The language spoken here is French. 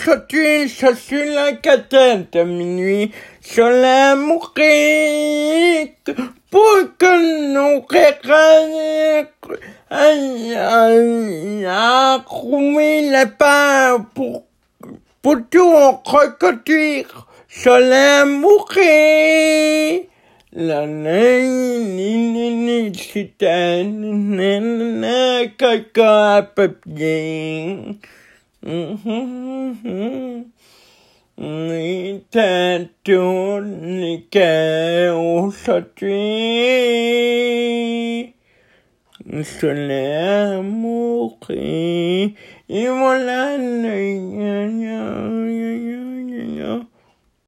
aujourd'hui, je suis la catène de minuit sur la pour que nous rouler la part pour, pour tout reconduire sur la mourir. La c'est un caca papier. 니테투니케 오사지 슬레무키 이몰라니야야